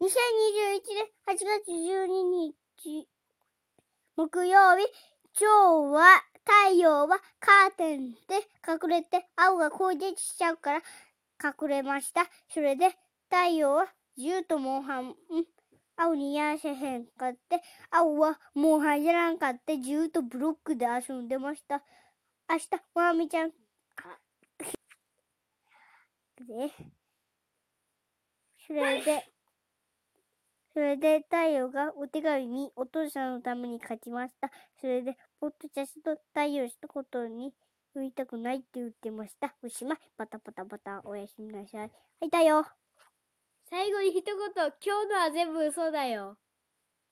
2021年8月12日、木曜日、今日は太陽はカーテンで隠れて、青が攻撃しちゃうから隠れました。それで太陽はずっとモンハン、青にやらせへんかって、青はもう入らんかって、ずっとブロックで遊んでました。明日、まみちゃん、で、それで、それで太陽がお手紙にお父さんのために書きました。それで、ポッドキャスト太陽したことに言いたくないって言ってました。おしまい。パタバタバタ。おやすみなさい。はい、太陽。最後に一言、今日のは全部嘘だよ。